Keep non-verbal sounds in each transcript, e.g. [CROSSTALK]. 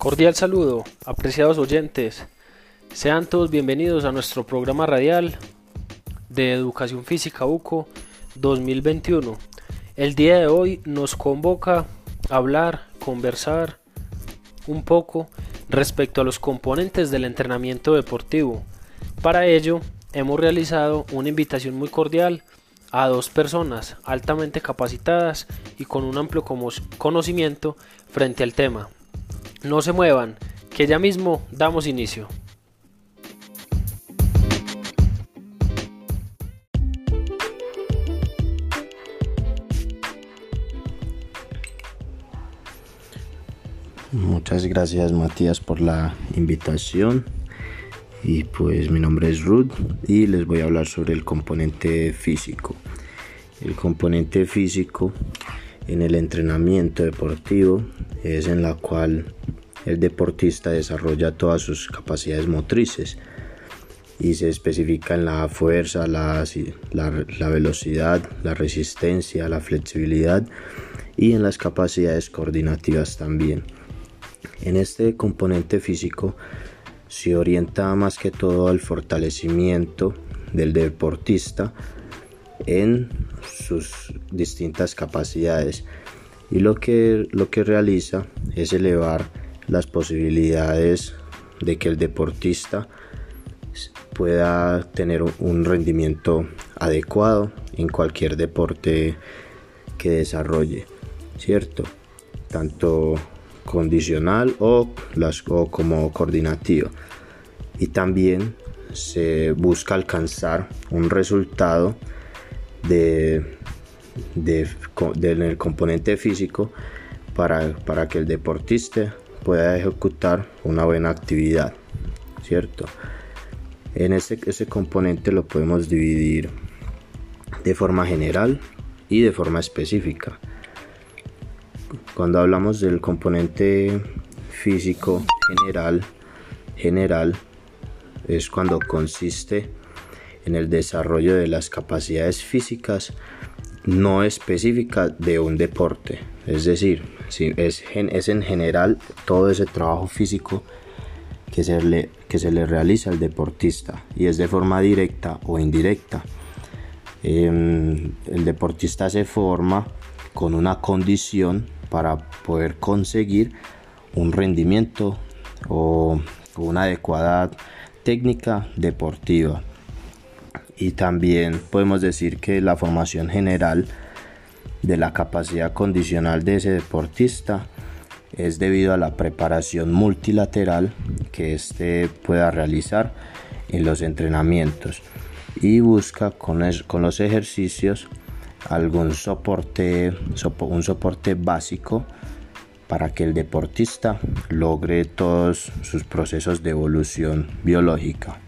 Cordial saludo, apreciados oyentes. Sean todos bienvenidos a nuestro programa radial de Educación Física UCO 2021. El día de hoy nos convoca a hablar, conversar un poco respecto a los componentes del entrenamiento deportivo. Para ello, hemos realizado una invitación muy cordial a dos personas altamente capacitadas y con un amplio conocimiento frente al tema. No se muevan, que ya mismo damos inicio. Muchas gracias Matías por la invitación y pues mi nombre es Ruth y les voy a hablar sobre el componente físico. El componente físico en el entrenamiento deportivo es en la cual el deportista desarrolla todas sus capacidades motrices y se especifica en la fuerza, la, la, velocidad, la resistencia, la flexibilidad y en las capacidades coordinativas también. En este componente físico se orienta más que todo al fortalecimiento del deportista en sus distintas capacidades y lo que, lo que realiza es elevar las posibilidades de que el deportista pueda tener un rendimiento adecuado en cualquier deporte que desarrolle, ¿cierto? Tanto condicional o, las, como coordinativo. Y también se busca alcanzar un resultado de, del componente físico para, para que el deportista pueda ejecutar una buena actividad, ¿cierto? En ese, ese componente lo podemos dividir de forma general y de forma específica. Cuando hablamos del componente físico general, general es cuando consiste en el desarrollo de las capacidades físicas no específicas de un deporte, es decir, es, es en general todo ese trabajo físico que se, le, que se le realiza al deportista y es de forma directa o indirecta. Em, el deportista se forma con una condición para poder conseguir un rendimiento o una adecuada técnica deportiva. Y también podemos decir que la formación general de la capacidad condicional de ese deportista es debido a la preparación multilateral que éste pueda realizar en los entrenamientos y busca con, con los ejercicios algún soporte, un soporte básico para que el deportista logre todos sus procesos de evolución biológica.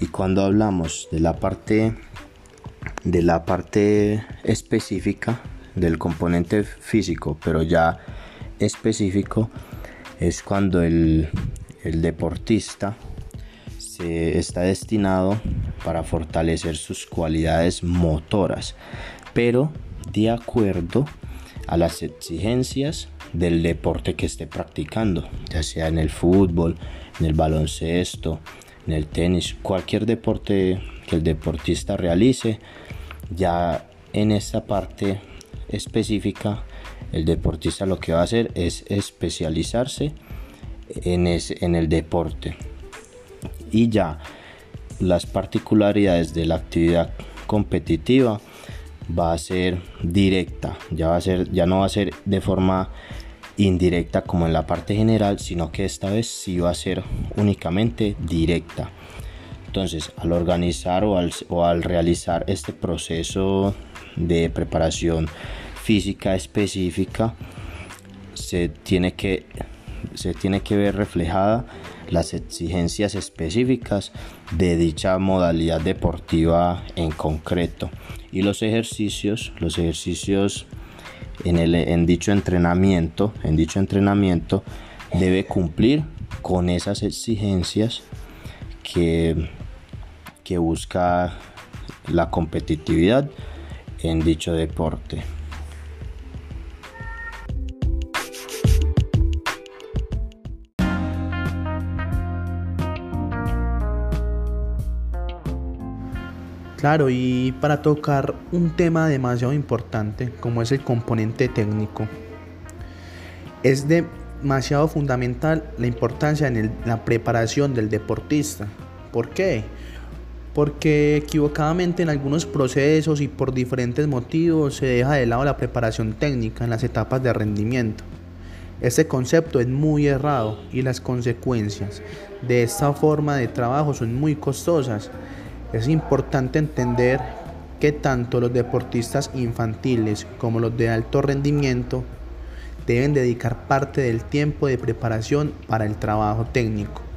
Y cuando hablamos de la parte de la parte específica del componente físico, pero ya específico es cuando el, el deportista se está destinado para fortalecer sus cualidades motoras, pero de acuerdo a las exigencias del deporte que esté practicando, ya sea en el fútbol, en el baloncesto, en el tenis, cualquier deporte que el deportista realice, ya en esta parte específica, el deportista lo que va a hacer es especializarse en, en el deporte. Y ya las particularidades de la actividad competitiva va a ser directa, ya va a ser, ya no va a ser de forma indirecta como en la parte general, sino que esta vez sí va a ser únicamente directa. Entonces, al organizar o al, realizar este proceso de preparación física específica, se tiene que, se tiene que ver reflejada las exigencias específicas de dicha modalidad deportiva en concreto. Y los ejercicios los ejercicios en, el, en dicho entrenamiento en dicho entrenamiento debe cumplir con esas exigencias que que busca la competitividad en dicho deporte. Claro, y para tocar un tema demasiado importante como es el componente técnico, es demasiado fundamental la importancia en la preparación del deportista. ¿Por qué? Porque equivocadamente en algunos procesos y por diferentes motivos se deja de lado la preparación técnica en las etapas de rendimiento. Este concepto es muy errado y las consecuencias de esta forma de trabajo son muy costosas es importante entender que tanto los deportistas infantiles como los de alto rendimiento deben dedicar parte del tiempo de preparación para el trabajo técnico.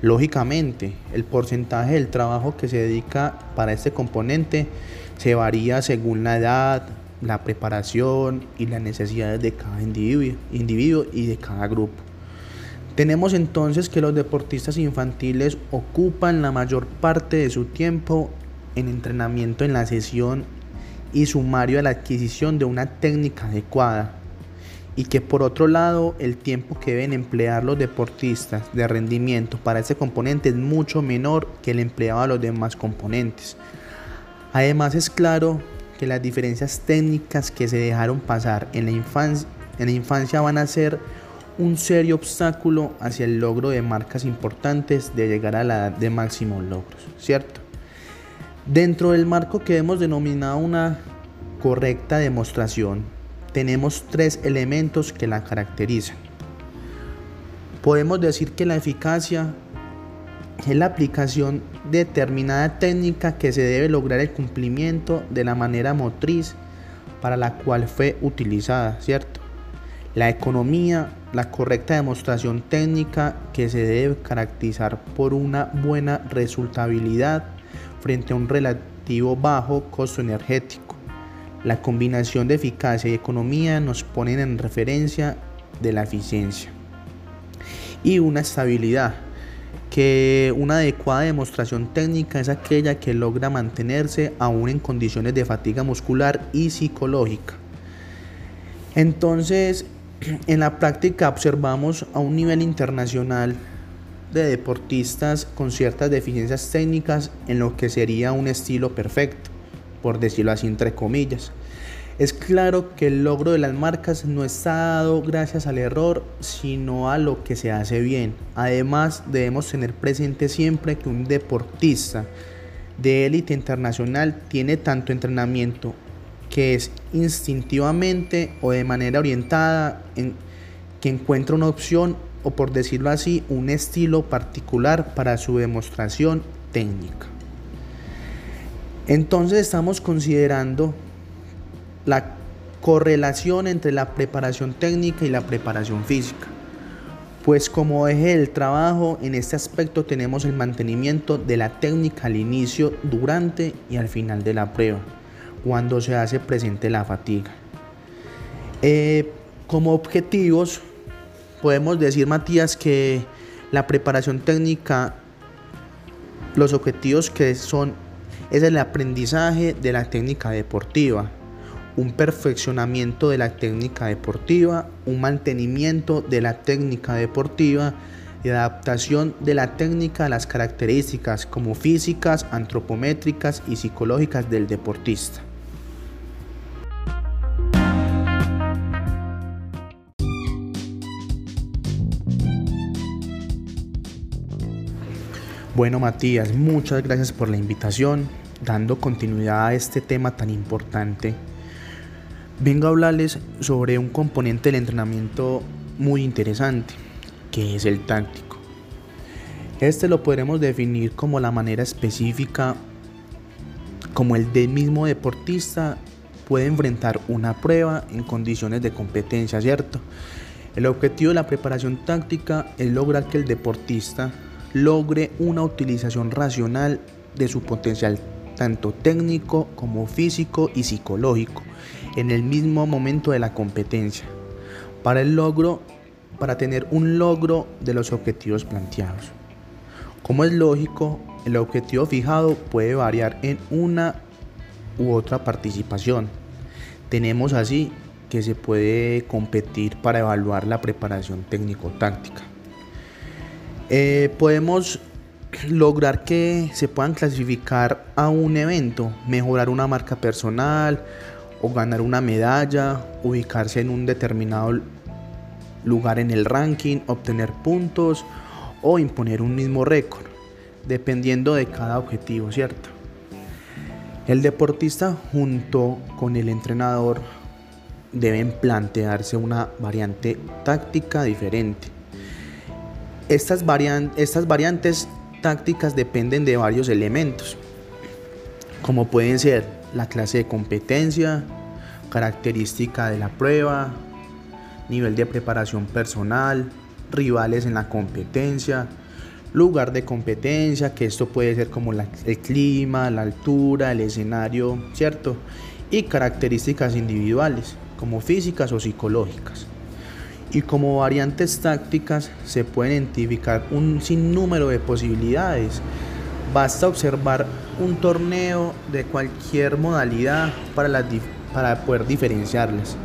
Lógicamente, el porcentaje del trabajo que se dedica para este componente se varía según la edad, la preparación y las necesidades de cada individuo, y de cada grupo. Tenemos entonces que los deportistas infantiles ocupan la mayor parte de su tiempo en entrenamiento en la sesión y sumario a la adquisición de una técnica adecuada y que por otro lado el tiempo que deben emplear los deportistas de rendimiento para este componente es mucho menor que el empleado a los demás componentes. Además es claro que las diferencias técnicas que se dejaron pasar en la infancia, en la infancia van a ser un serio obstáculo hacia el logro de marcas importantes de llegar a la edad de máximos logros, ¿cierto? Dentro del marco que hemos denominado una correcta demostración, tenemos tres elementos que la caracterizan. Podemos decir que la eficacia es la aplicación de determinada técnica que se debe lograr el cumplimiento de la manera motriz para la cual fue utilizada, ¿cierto? La economía la correcta demostración técnica que se debe caracterizar por una buena resultabilidad frente a un relativo bajo costo energético. La combinación de eficacia y economía nos ponen en referencia de la eficiencia. Y una estabilidad, que una adecuada demostración técnica es aquella que logra mantenerse aún en condiciones de fatiga muscular y psicológica. Entonces, [CLEARS THROAT] en la práctica observamos a un nivel internacional de deportistas con ciertas deficiencias técnicas en lo que sería un estilo perfecto, por decirlo así entre comillas. Es claro que el logro de las marcas no está dado gracias al error, sino a lo que se hace bien. Además, debemos tener presente siempre que un deportista de élite internacional tiene tanto entrenamiento que es instintivamente o de manera orientada en que encuentra una opción o por decirlo así un estilo particular para su demostración técnica. Entonces estamos considerando la correlación entre la preparación técnica y la preparación física. Pues como eje del trabajo, en este aspecto tenemos el mantenimiento de la técnica al inicio, durante y al final de la prueba cuando se hace presente la fatiga. Eh, como objetivos, podemos decir, Matías, que la preparación técnica, los objetivos que son, es el aprendizaje de la técnica deportiva, un perfeccionamiento de la técnica deportiva, un mantenimiento de la técnica deportiva y adaptación de la técnica a las características como físicas, antropométricas y psicológicas del deportista. Bueno Matías, muchas gracias por la invitación, dando continuidad a este tema tan importante. Vengo a hablarles sobre un componente del entrenamiento muy interesante, que es el táctico. Este lo podremos definir como la manera específica como el del mismo deportista puede enfrentar una prueba en condiciones de competencia, ¿cierto? El objetivo de la preparación táctica es lograr que el deportista logre una utilización racional de su potencial tanto técnico como físico y psicológico en el mismo momento de la competencia para el logro para tener un logro de los objetivos planteados. Como es lógico, el objetivo fijado puede variar en una u otra participación. Tenemos así que se puede competir para evaluar la preparación técnico-táctica. Eh, podemos lograr que se puedan clasificar a un evento, mejorar una marca personal o ganar una medalla, ubicarse en un determinado lugar en el ranking, obtener puntos o imponer un mismo récord, dependiendo de cada objetivo, ¿cierto? El deportista junto con el entrenador deben plantearse una variante táctica diferente. Estas, variantes tácticas dependen de varios elementos, como pueden ser la clase de competencia, característica de la prueba, nivel de preparación personal, rivales en la competencia, lugar de competencia, que esto puede ser como el clima, la altura, el escenario, ¿cierto? Y características individuales, como físicas o psicológicas. Y como variantes tácticas se pueden identificar un sinnúmero de posibilidades. Basta observar un torneo de cualquier modalidad para, para poder diferenciarlas.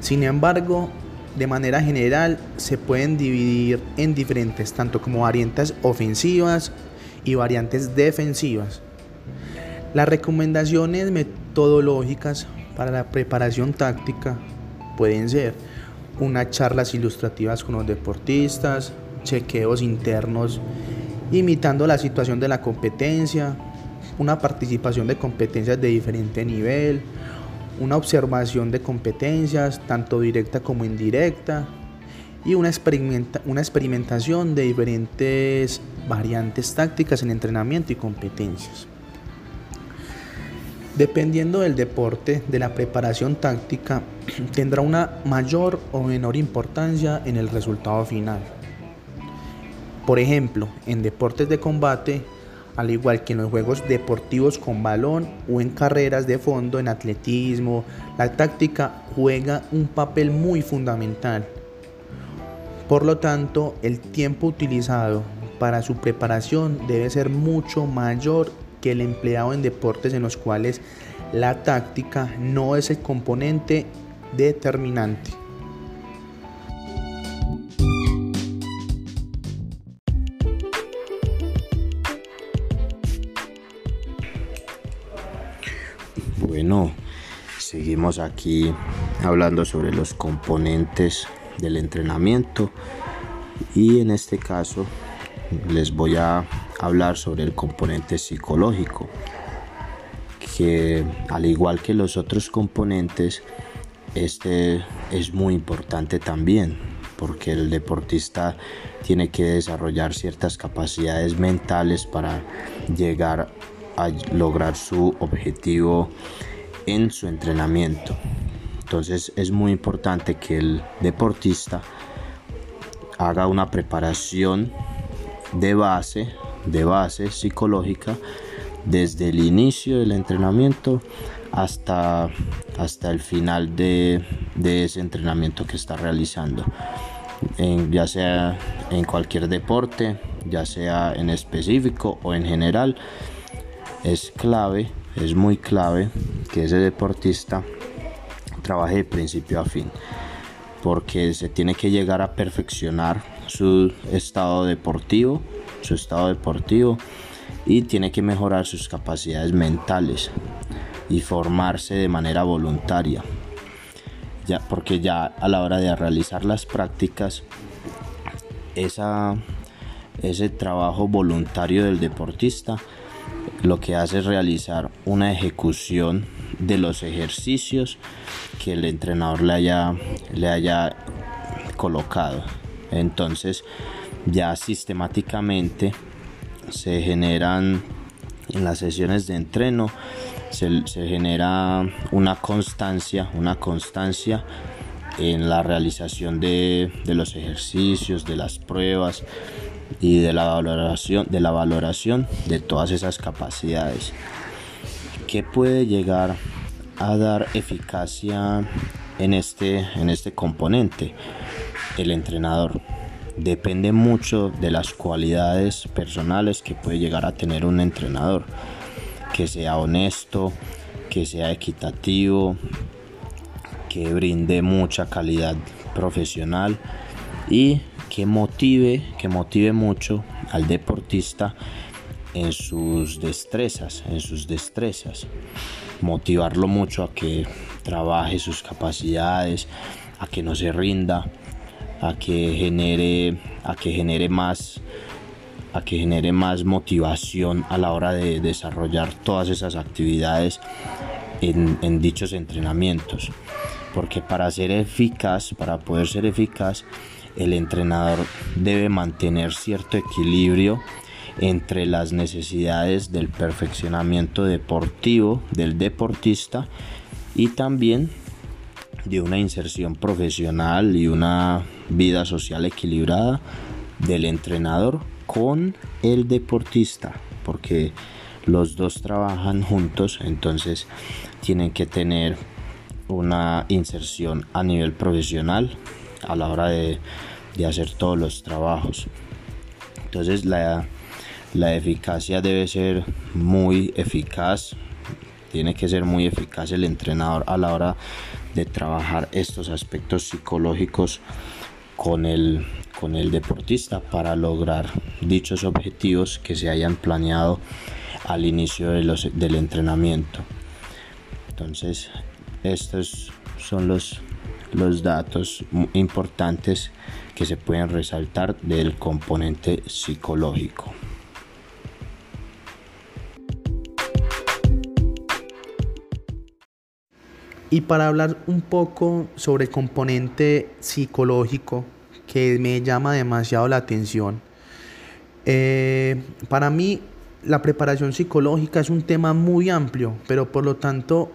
Sin embargo, de manera general se pueden dividir en diferentes, tanto como variantes ofensivas y variantes defensivas. Las recomendaciones metodológicas para la preparación táctica pueden ser unas charlas ilustrativas con los deportistas, chequeos internos imitando la situación de la competencia, una participación de competencias de diferente nivel, una observación de competencias, tanto directa como indirecta, y una, una experimentación de diferentes variantes tácticas en entrenamiento y competencias. Dependiendo del deporte, de la preparación táctica, [CLEARS THROAT] tendrá una mayor o menor importancia en el resultado final. Por ejemplo, en deportes de combate, al igual que en los juegos deportivos con balón o en carreras de fondo, en atletismo, la táctica juega un papel muy fundamental. Por lo tanto, el tiempo utilizado para su preparación debe ser mucho mayor que el empleado en deportes en los cuales la táctica no es el componente determinante. Bueno, seguimos aquí hablando sobre los componentes del entrenamiento y en este caso les voy a hablar sobre el componente psicológico que al igual que los otros componentes este es muy importante también porque el deportista tiene que desarrollar ciertas capacidades mentales para llegar a lograr su objetivo en su entrenamiento. Entonces es muy importante que el deportista haga una preparación de base, de base psicológica desde el inicio del entrenamiento hasta, hasta el final de, ese entrenamiento que está realizando. ya sea en cualquier deporte, ya sea en específico o en general, es clave, es muy clave que ese deportista trabaje de principio a fin, porque se tiene que llegar a perfeccionar su estado deportivo, su estado deportivo y tiene que mejorar sus capacidades mentales y formarse de manera voluntaria. Ya, porque ya a la hora de realizar las prácticas, esa, ese trabajo voluntario del deportista lo que hace es realizar una ejecución de los ejercicios que el entrenador le haya, le haya colocado. Entonces ya sistemáticamente se generan en las sesiones de entreno se, genera una constancia una constancia en la realización de, de, los ejercicios de las pruebas y de la valoración de la valoración de todas esas capacidades que puede llegar a dar eficacia en este en este componente el entrenador depende mucho de las cualidades personales que puede llegar a tener un entrenador que sea honesto que sea equitativo que brinde mucha calidad profesional y que motive que motive mucho al deportista en sus destrezas, en sus destrezas. Motivarlo mucho a que trabaje sus capacidades, a que no se rinda, a que genere, a que genere más a que genere más motivación a la hora de desarrollar todas esas actividades en, en dichos entrenamientos. Porque para ser eficaz, para poder ser eficaz, el entrenador debe mantener cierto equilibrio entre las necesidades del perfeccionamiento deportivo del deportista y también de una inserción profesional y una vida social equilibrada del entrenador con el deportista porque los dos trabajan juntos entonces tienen que tener una inserción a nivel profesional a la hora de, hacer todos los trabajos. Entonces la, la eficacia debe ser muy eficaz tiene que ser muy eficaz el entrenador a la hora de trabajar estos aspectos psicológicos con el, con el deportista para lograr dichos objetivos que se hayan planeado al inicio de los, del entrenamiento. Entonces, estos son los, los datos importantes que se pueden resaltar del componente psicológico. Y para hablar un poco sobre el componente psicológico que me llama demasiado la atención, eh, para mí la preparación psicológica es un tema muy amplio, pero por lo tanto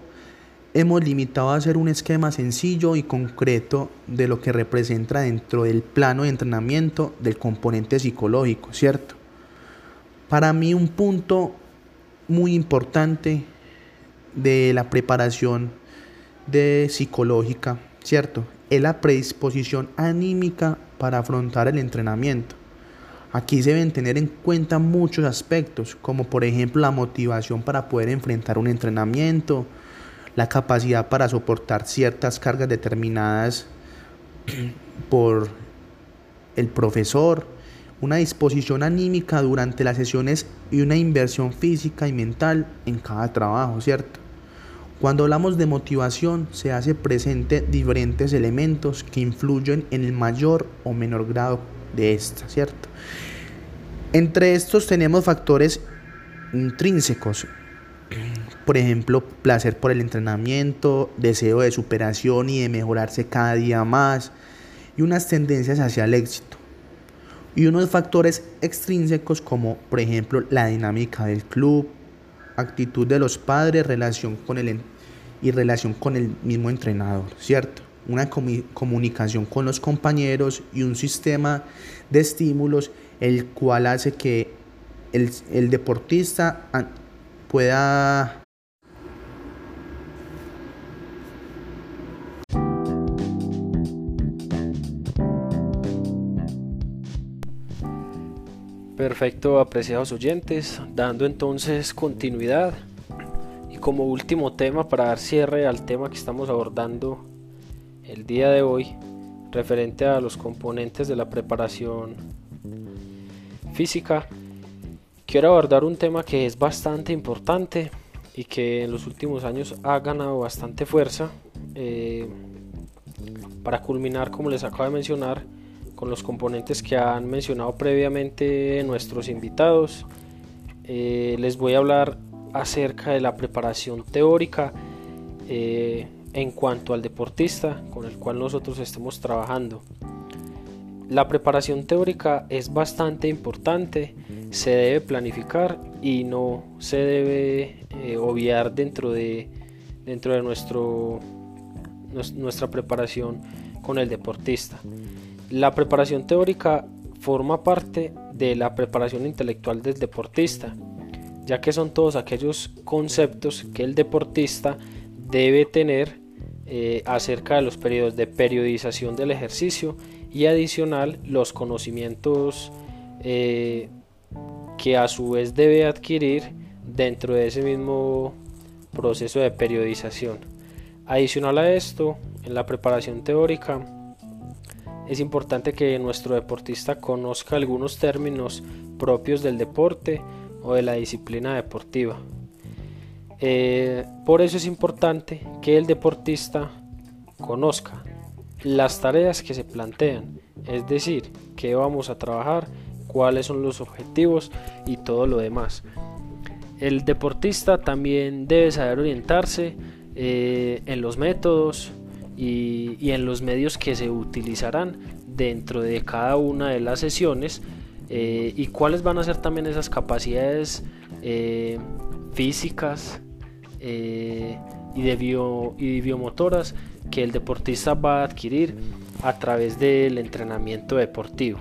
hemos limitado a hacer un esquema sencillo y concreto de lo que representa dentro del plano de entrenamiento del componente psicológico, ¿cierto? Para mí un punto muy importante de la preparación de psicológica, ¿cierto? Es la predisposición anímica para afrontar el entrenamiento. Aquí se deben tener en cuenta muchos aspectos, como por ejemplo la motivación para poder enfrentar un entrenamiento, la capacidad para soportar ciertas cargas determinadas [CLEARS THROAT] por el profesor, una disposición anímica durante las sesiones y una inversión física y mental en cada trabajo, ¿cierto? Cuando hablamos de motivación, se hace presente diferentes elementos que influyen en el mayor o menor grado de esta, ¿cierto? Entre estos tenemos factores intrínsecos, por ejemplo, placer por el entrenamiento, deseo de superación y de mejorarse cada día más, y unas tendencias hacia el éxito. Y unos factores extrínsecos como, por ejemplo, la dinámica del club, actitud de los padres, relación con el y relación con el mismo entrenador, ¿cierto? Una comunicación con los compañeros y un sistema de estímulos el cual hace que el, el deportista pueda Perfecto, apreciados oyentes, dando entonces continuidad y como último tema para dar cierre al tema que estamos abordando el día de hoy, referente a los componentes de la preparación física, quiero abordar un tema que es bastante importante y que en los últimos años ha ganado bastante fuerza. Eh, para culminar, como les acabo de mencionar, con los componentes que han mencionado previamente nuestros invitados. Eh, les voy a hablar acerca de la preparación teórica eh, en cuanto al deportista con el cual nosotros estemos trabajando. La preparación teórica es bastante importante, se debe planificar y no se debe eh, obviar dentro de, dentro de nuestro, nuestra preparación con el deportista. La preparación teórica forma parte de la preparación intelectual del deportista, ya que son todos aquellos conceptos que el deportista debe tener eh, acerca de los periodos de periodización del ejercicio y adicional los conocimientos eh, que a su vez debe adquirir dentro de ese mismo proceso de periodización. Adicional a esto, en la preparación teórica es importante que nuestro deportista conozca algunos términos propios del deporte o de la disciplina deportiva. Eh, por eso es importante que el deportista conozca las tareas que se plantean, es decir, qué vamos a trabajar, cuáles son los objetivos y todo lo demás. El deportista también debe saber orientarse eh, en los métodos y, en los medios que se utilizarán dentro de cada una de las sesiones eh, y cuáles van a ser también esas capacidades eh, físicas y, de bio, y biomotoras que el deportista va a adquirir a través del entrenamiento deportivo.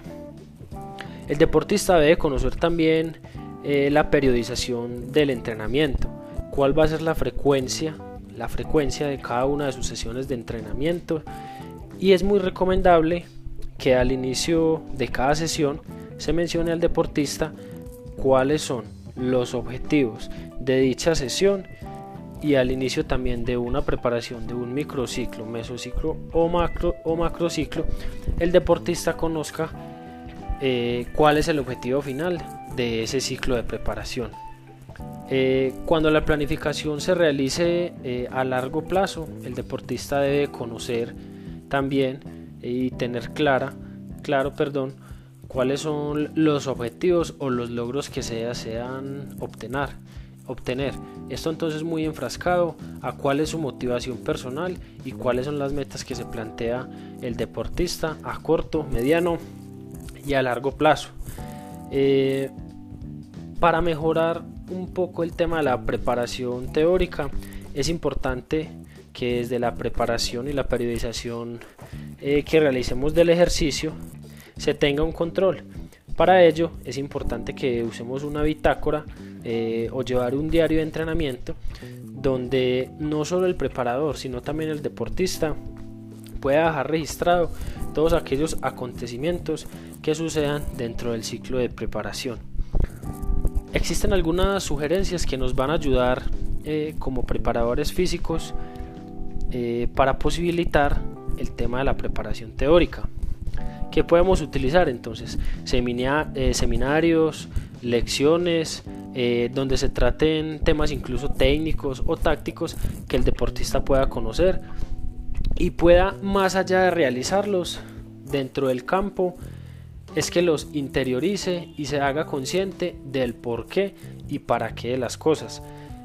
El deportista debe conocer también eh, la periodización del entrenamiento, cuál va a ser la frecuencia, la frecuencia de cada una de sus sesiones de entrenamiento y es muy recomendable que al inicio de cada sesión se mencione al deportista cuáles son los objetivos de dicha sesión y al inicio también de una preparación de un microciclo, mesociclo o macro o macrociclo, el deportista conozca eh, cuál es el objetivo final de ese ciclo de preparación. Eh, cuando la planificación se realice eh, a largo plazo, el deportista debe conocer también y tener clara, claro, perdón, cuáles son los objetivos o los logros que se desean obtener obtener. Esto entonces muy enfrascado a cuál es su motivación personal y cuáles son las metas que se plantea el deportista a corto, mediano y a largo plazo. Eh, para mejorar un poco el tema de la preparación teórica, es importante que desde la preparación y la periodización eh, que realicemos del ejercicio se tenga un control. Para ello es importante que usemos una bitácora eh, o llevar un diario de entrenamiento donde no solo el preparador, sino también el deportista pueda dejar registrado todos aquellos acontecimientos que sucedan dentro del ciclo de preparación. Existen algunas sugerencias que nos van a ayudar eh, como preparadores físicos eh, para posibilitar el tema de la preparación teórica. ¿Qué podemos utilizar entonces? seminarios, lecciones, eh, donde se traten temas incluso técnicos o tácticos que el deportista pueda conocer y pueda más allá de realizarlos dentro del campo es que los interiorice y se haga consciente del por qué y para qué de las cosas.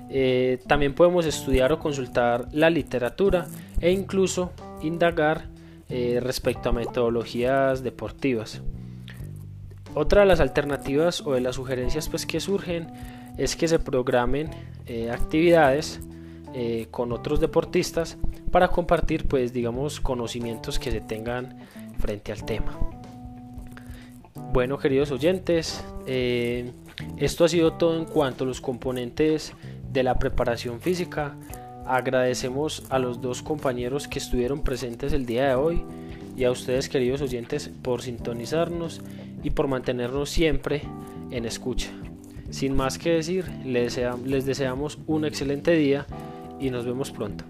Eh, también podemos estudiar o consultar la literatura e incluso indagar eh, respecto a metodologías deportivas. Otra de las alternativas o de las sugerencias pues, que surgen es que se programen eh, actividades con otros deportistas para compartir pues digamos conocimientos que se tengan frente al tema. Bueno queridos oyentes, eh, esto ha sido todo en cuanto a los componentes de la preparación física. Agradecemos a los dos compañeros que estuvieron presentes el día de hoy y a ustedes queridos oyentes por sintonizarnos y por mantenernos siempre en escucha. Sin más que decir, les deseamos un excelente día y nos vemos pronto.